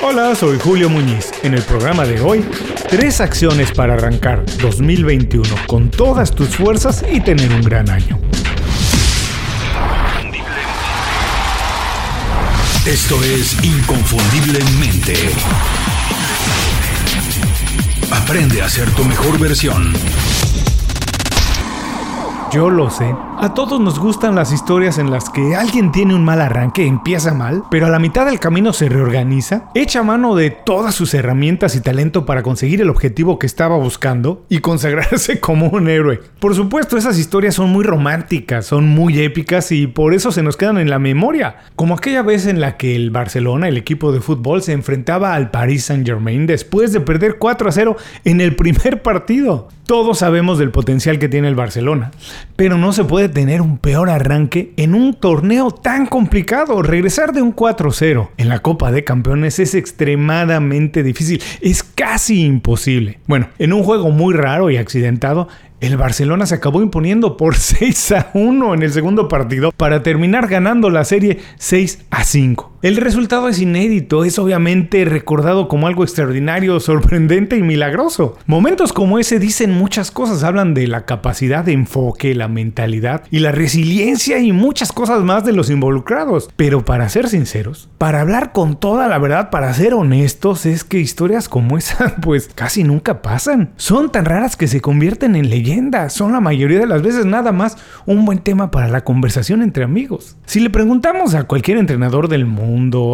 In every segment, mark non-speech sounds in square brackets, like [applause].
Hola, soy Julio Muñiz. En el programa de hoy, tres acciones para arrancar 2021 con todas tus fuerzas y tener un gran año. Esto es Inconfundiblemente. Aprende a ser tu mejor versión. Yo lo sé. A todos nos gustan las historias en las que alguien tiene un mal arranque, empieza mal, pero a la mitad del camino se reorganiza, echa mano de todas sus herramientas y talento para conseguir el objetivo que estaba buscando y consagrarse [laughs] como un héroe. Por supuesto, esas historias son muy románticas, son muy épicas y por eso se nos quedan en la memoria. Como aquella vez en la que el Barcelona, el equipo de fútbol, se enfrentaba al Paris Saint Germain después de perder 4 a 0 en el primer partido. Todos sabemos del potencial que tiene el Barcelona, pero no se puede tener un peor arranque en un torneo tan complicado. Regresar de un 4-0 en la Copa de Campeones es extremadamente difícil, es casi imposible. Bueno, en un juego muy raro y accidentado, el Barcelona se acabó imponiendo por [laughs] 6 a 1 en el segundo partido para terminar ganando la serie 6 a 5. El resultado es inédito, es obviamente recordado como algo extraordinario, sorprendente y milagroso. Momentos como ese dicen muchas cosas, hablan de la capacidad de enfoque, la mentalidad y la resiliencia y muchas cosas más de los involucrados. Pero para ser sinceros, para hablar con toda la verdad, para ser honestos, es que historias como esa [laughs] pues casi nunca pasan. Son tan raras que se convierten en leyendas, son la mayoría de las veces nada más un buen tema para la conversación entre amigos. Si le preguntamos a cualquier entrenador del mundo,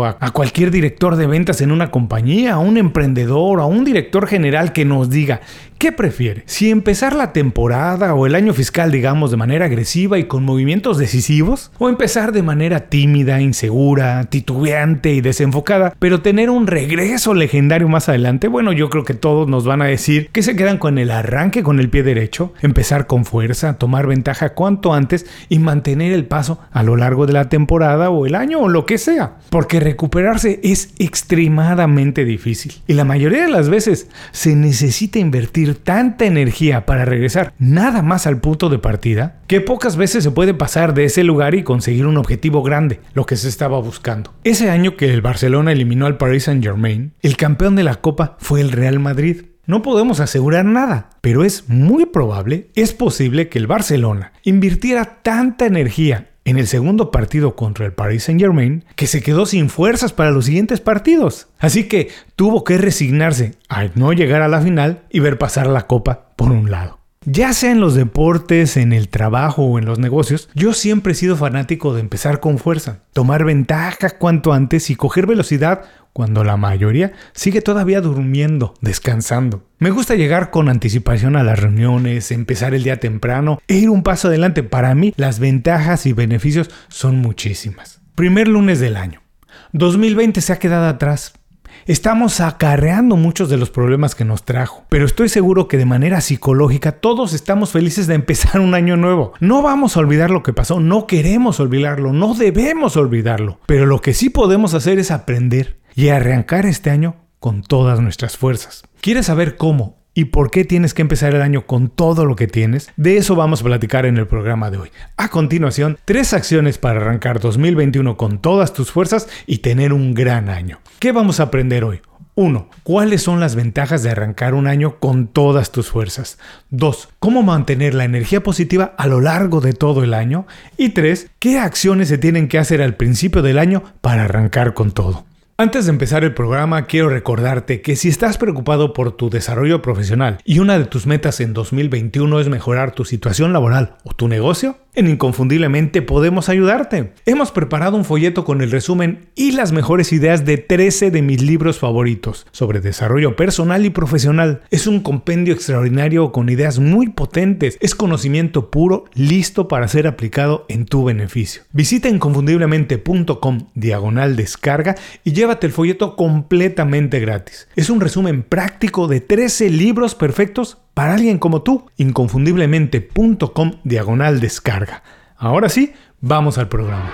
a, cualquier director de ventas en una compañía, a un emprendedor, a un director general que nos diga ¿Qué prefiere? Si empezar la temporada o el año fiscal, digamos, de manera agresiva y con movimientos decisivos, o empezar de manera tímida, insegura, titubeante y desenfocada, pero tener un regreso legendario más adelante, bueno, yo creo que todos nos van a decir que se quedan con el arranque con el pie derecho, empezar con fuerza, tomar ventaja cuanto antes y mantener el paso a lo largo de la temporada o el año o lo que sea, porque recuperarse es extremadamente difícil. Y la mayoría de las veces se necesita invertir tanta energía para regresar nada más al punto de partida, que pocas veces se puede pasar de ese lugar y conseguir un objetivo grande, lo que se estaba buscando. Ese año que el Barcelona eliminó al Paris Saint Germain, el campeón de la Copa fue el Real Madrid. No podemos asegurar nada, pero es muy probable, es posible que el Barcelona invirtiera tanta energía en el segundo partido contra el Paris Saint Germain que se quedó sin fuerzas para los siguientes partidos. Así que tuvo que resignarse a no llegar a la final y ver pasar la copa por un lado. Ya sea en los deportes, en el trabajo o en los negocios, yo siempre he sido fanático de empezar con fuerza, tomar ventaja cuanto antes y coger velocidad cuando la mayoría sigue todavía durmiendo, descansando. Me gusta llegar con anticipación a las reuniones, empezar el día temprano e ir un paso adelante. Para mí las ventajas y beneficios son muchísimas. Primer lunes del año. 2020 se ha quedado atrás. Estamos acarreando muchos de los problemas que nos trajo, pero estoy seguro que de manera psicológica todos estamos felices de empezar un año nuevo. No vamos a olvidar lo que pasó, no queremos olvidarlo, no debemos olvidarlo, pero lo que sí podemos hacer es aprender y arrancar este año con todas nuestras fuerzas. ¿Quieres saber cómo y por qué tienes que empezar el año con todo lo que tienes? De eso vamos a platicar en el programa de hoy. A continuación, tres acciones para arrancar 2021 con todas tus fuerzas y tener un gran año. ¿Qué vamos a aprender hoy? 1. ¿Cuáles son las ventajas de arrancar un año con todas tus fuerzas? 2. ¿Cómo mantener la energía positiva a lo largo de todo el año? Y 3. ¿Qué acciones se tienen que hacer al principio del año para arrancar con todo? Antes de empezar el programa, quiero recordarte que si estás preocupado por tu desarrollo profesional y una de tus metas en 2021 es mejorar tu situación laboral o tu negocio, en Inconfundiblemente podemos ayudarte. Hemos preparado un folleto con el resumen y las mejores ideas de 13 de mis libros favoritos sobre desarrollo personal y profesional. Es un compendio extraordinario con ideas muy potentes. Es conocimiento puro, listo para ser aplicado en tu beneficio. Visita inconfundiblemente.com diagonal descarga y llévate el folleto completamente gratis. Es un resumen práctico de 13 libros perfectos para alguien como tú, inconfundiblemente.com diagonal descarga. Ahora sí, vamos al programa.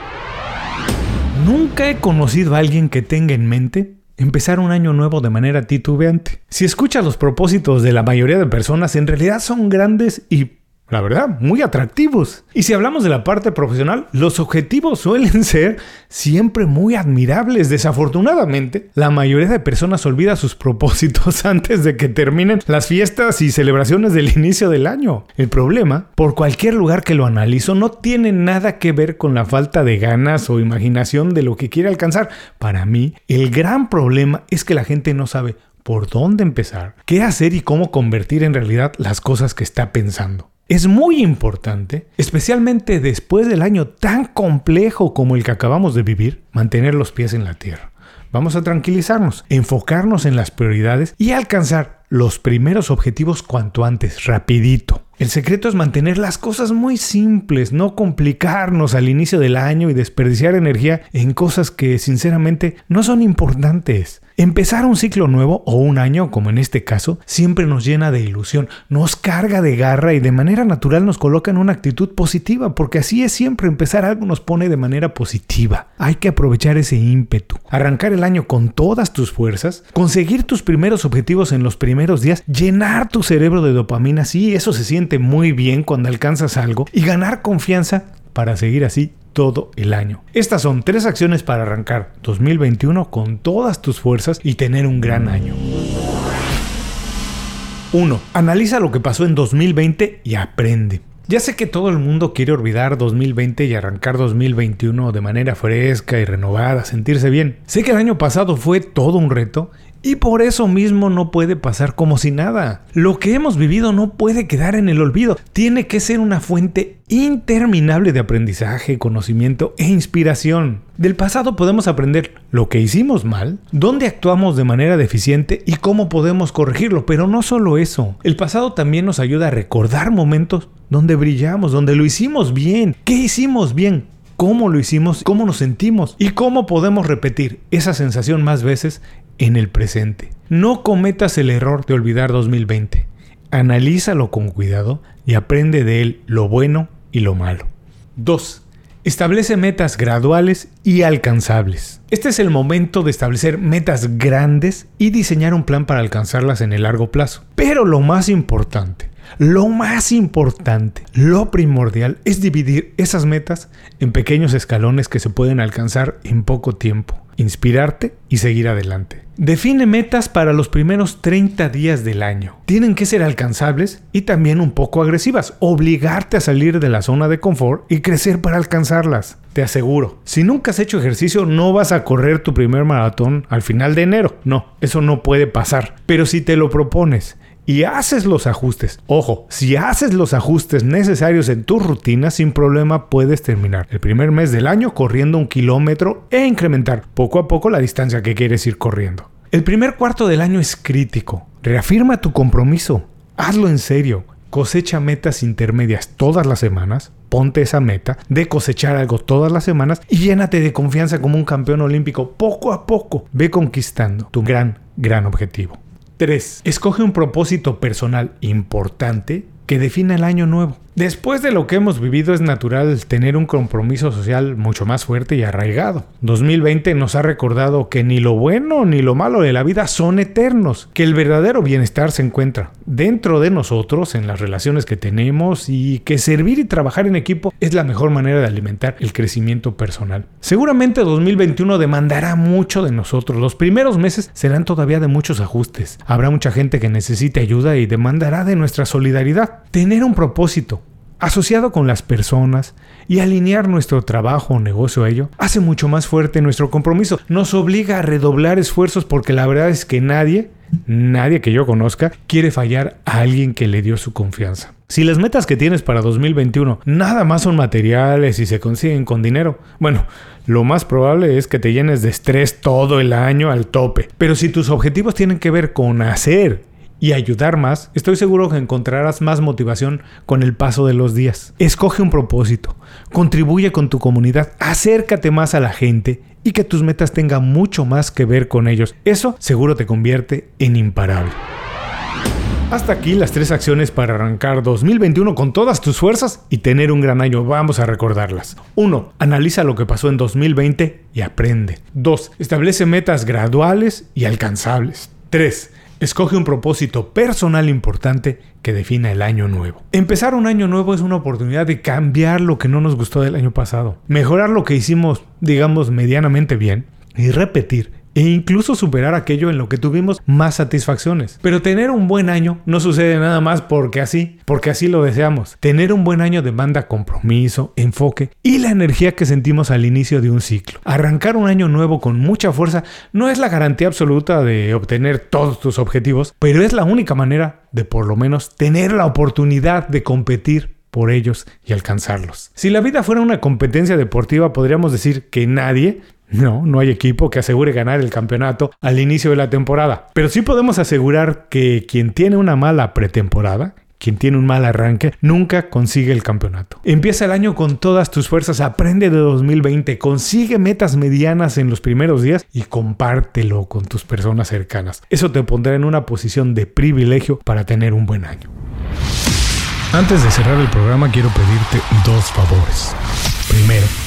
Nunca he conocido a alguien que tenga en mente empezar un año nuevo de manera titubeante. Si escuchas los propósitos de la mayoría de personas, en realidad son grandes y la verdad, muy atractivos. Y si hablamos de la parte profesional, los objetivos suelen [laughs] ser siempre muy admirables. Desafortunadamente, la mayoría de personas olvida sus propósitos [laughs] antes de que terminen las fiestas y celebraciones del inicio del año. El problema, por cualquier lugar que lo analizo, no tiene nada que ver con la falta de ganas o imaginación de lo que quiere alcanzar. Para mí, el gran problema es que la gente no sabe por dónde empezar, qué hacer y cómo convertir en realidad las cosas que está pensando. Es muy importante, especialmente después del año tan complejo como el que acabamos de vivir, mantener los pies en la tierra. Vamos a tranquilizarnos, enfocarnos en las prioridades y alcanzar los primeros objetivos cuanto antes, rapidito. El secreto es mantener las cosas muy simples, no complicarnos al inicio del año y desperdiciar energía en cosas que sinceramente no son importantes. Empezar un ciclo nuevo o un año, como en este caso, siempre nos llena de ilusión, nos carga de garra y de manera natural nos coloca en una actitud positiva, porque así es siempre, empezar algo nos pone de manera positiva. Hay que aprovechar ese ímpetu, arrancar el año con todas tus fuerzas, conseguir tus primeros objetivos en los primeros días, llenar tu cerebro de dopamina, sí, eso se siente muy bien cuando alcanzas algo, y ganar confianza para seguir así todo el año. Estas son tres acciones para arrancar 2021 con todas tus fuerzas y tener un gran año. 1. Analiza lo que pasó en 2020 y aprende. Ya sé que todo el mundo quiere olvidar 2020 y arrancar 2021 de manera fresca y renovada, sentirse bien. Sé que el año pasado fue todo un reto y por eso mismo no puede pasar como si nada. Lo que hemos vivido no puede quedar en el olvido. Tiene que ser una fuente interminable de aprendizaje, conocimiento e inspiración. Del pasado podemos aprender lo que hicimos mal, dónde actuamos de manera deficiente y cómo podemos corregirlo. Pero no solo eso. El pasado también nos ayuda a recordar momentos donde brillamos, donde lo hicimos bien. ¿Qué hicimos bien? cómo lo hicimos, cómo nos sentimos y cómo podemos repetir esa sensación más veces en el presente. No cometas el error de olvidar 2020. Analízalo con cuidado y aprende de él lo bueno y lo malo. 2. Establece metas graduales y alcanzables. Este es el momento de establecer metas grandes y diseñar un plan para alcanzarlas en el largo plazo. Pero lo más importante, lo más importante, lo primordial es dividir esas metas en pequeños escalones que se pueden alcanzar en poco tiempo, inspirarte y seguir adelante. Define metas para los primeros 30 días del año. Tienen que ser alcanzables y también un poco agresivas. Obligarte a salir de la zona de confort y crecer para alcanzarlas. Te aseguro, si nunca has hecho ejercicio no vas a correr tu primer maratón al final de enero. No, eso no puede pasar. Pero si te lo propones y haces los ajustes. Ojo, si haces los ajustes necesarios en tu rutina, sin problema puedes terminar el primer mes del año corriendo un kilómetro e incrementar poco a poco la distancia que quieres ir corriendo. El primer cuarto del año es crítico. Reafirma tu compromiso. Hazlo en serio. Cosecha metas intermedias todas las semanas. Ponte esa meta de cosechar algo todas las semanas y llénate de confianza como un campeón olímpico. Poco a poco ve conquistando tu gran, gran objetivo. 3. Escoge un propósito personal importante que defina el año nuevo. Después de lo que hemos vivido es natural tener un compromiso social mucho más fuerte y arraigado. 2020 nos ha recordado que ni lo bueno ni lo malo de la vida son eternos, que el verdadero bienestar se encuentra dentro de nosotros, en las relaciones que tenemos y que servir y trabajar en equipo es la mejor manera de alimentar el crecimiento personal. Seguramente 2021 demandará mucho de nosotros. Los primeros meses serán todavía de muchos ajustes. Habrá mucha gente que necesite ayuda y demandará de nuestra solidaridad. Tener un propósito, asociado con las personas y alinear nuestro trabajo o negocio a ello, hace mucho más fuerte nuestro compromiso. Nos obliga a redoblar esfuerzos porque la verdad es que nadie, nadie que yo conozca, quiere fallar a alguien que le dio su confianza. Si las metas que tienes para 2021 nada más son materiales y se consiguen con dinero, bueno, lo más probable es que te llenes de estrés todo el año al tope. Pero si tus objetivos tienen que ver con hacer y ayudar más, estoy seguro que encontrarás más motivación con el paso de los días. Escoge un propósito, contribuye con tu comunidad, acércate más a la gente y que tus metas tengan mucho más que ver con ellos. Eso seguro te convierte en imparable. Hasta aquí las tres acciones para arrancar 2021 con todas tus fuerzas y tener un gran año. Vamos a recordarlas. 1. Analiza lo que pasó en 2020 y aprende. 2. Establece metas graduales y alcanzables. 3 Escoge un propósito personal importante que defina el año nuevo. Empezar un año nuevo es una oportunidad de cambiar lo que no nos gustó del año pasado, mejorar lo que hicimos, digamos, medianamente bien y repetir e incluso superar aquello en lo que tuvimos más satisfacciones. Pero tener un buen año no sucede nada más porque así, porque así lo deseamos. Tener un buen año demanda compromiso, enfoque y la energía que sentimos al inicio de un ciclo. Arrancar un año nuevo con mucha fuerza no es la garantía absoluta de obtener todos tus objetivos, pero es la única manera de por lo menos tener la oportunidad de competir por ellos y alcanzarlos. Si la vida fuera una competencia deportiva, podríamos decir que nadie, no, no hay equipo que asegure ganar el campeonato al inicio de la temporada. Pero sí podemos asegurar que quien tiene una mala pretemporada, quien tiene un mal arranque, nunca consigue el campeonato. Empieza el año con todas tus fuerzas, aprende de 2020, consigue metas medianas en los primeros días y compártelo con tus personas cercanas. Eso te pondrá en una posición de privilegio para tener un buen año. Antes de cerrar el programa quiero pedirte dos favores. Primero,